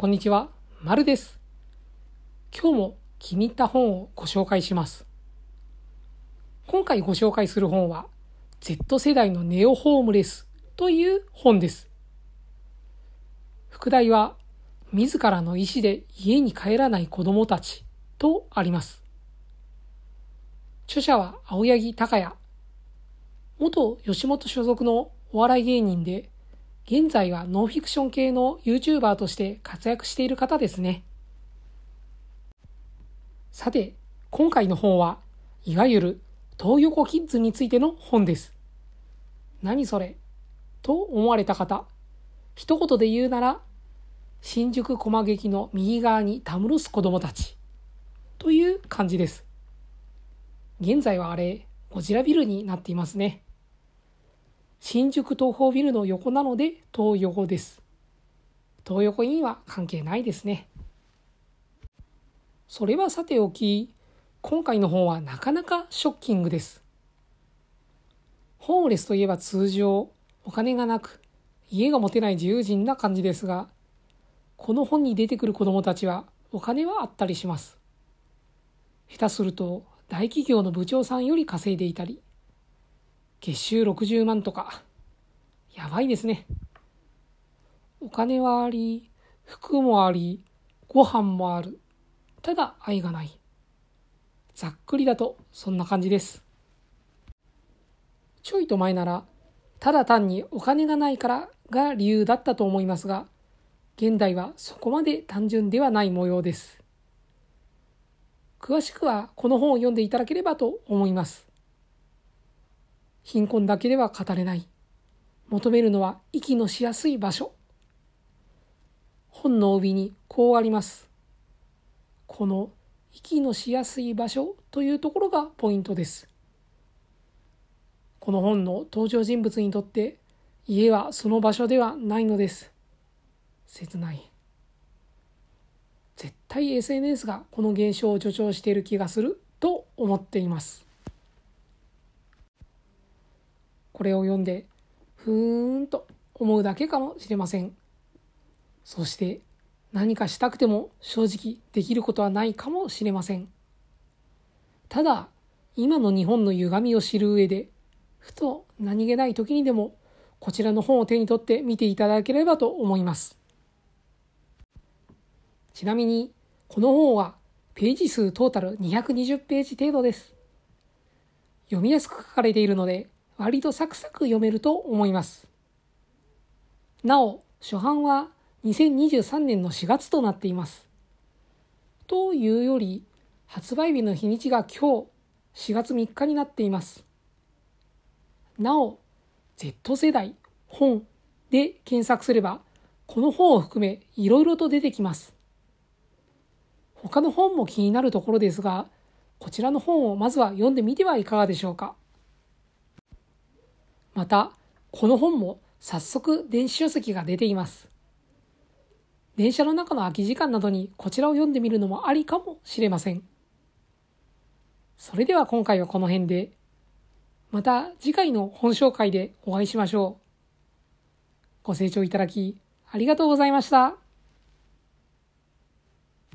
こんにちは、まるです。今日も気に入った本をご紹介します。今回ご紹介する本は、Z 世代のネオホームレスという本です。副題は、自らの意思で家に帰らない子供たちとあります。著者は青柳高也。元吉本所属のお笑い芸人で、現在はノンフィクション系の YouTuber として活躍している方ですね。さて、今回の本は、いわゆる東横キッズについての本です。何それ？と思われた方、一言で言うなら、新宿駒劇の右側にたむろす子供たちという感じです。現在はあれ、ゴジラビルになっていますね。新宿東宝ビルの横なので東横です。東横インは関係ないですね。それはさておき、今回の本はなかなかショッキングです。ホームレスといえば通常、お金がなく、家が持てない自由人な感じですが、この本に出てくる子供たちはお金はあったりします。下手すると大企業の部長さんより稼いでいたり、月収60万とか、やばいですね。お金はあり、服もあり、ご飯もある。ただ愛がない。ざっくりだとそんな感じです。ちょいと前なら、ただ単にお金がないからが理由だったと思いますが、現代はそこまで単純ではない模様です。詳しくはこの本を読んでいただければと思います。貧困だけでは語れない。求めるのは息のしやすい場所。本の帯にこうあります。この息のしやすい場所というところがポイントです。この本の登場人物にとって家はその場所ではないのです。切ない。絶対 SNS がこの現象を助長している気がすると思っています。これを読んでふーんと思うだけかもしれません。そして何かしたくても正直できることはないかもしれません。ただ今の日本の歪みを知る上でふと何気ない時にでもこちらの本を手に取って見ていただければと思います。ちなみにこの本はページ数トータル220ページ程度です。読みやすく書かれているので割とサクサク読めると思います。なお、初版は2023年の4月となっています。というより、発売日の日にちが今日4月3日になっています。なお、Z 世代本で検索すれば、この本を含めいろいろと出てきます。他の本も気になるところですが、こちらの本をまずは読んでみてはいかがでしょうか。また、この本も早速電子書籍が出ています。電車の中の空き時間などにこちらを読んでみるのもありかもしれません。それでは今回はこの辺で、また次回の本紹介でお会いしましょう。ご清聴いただきありがとうございました。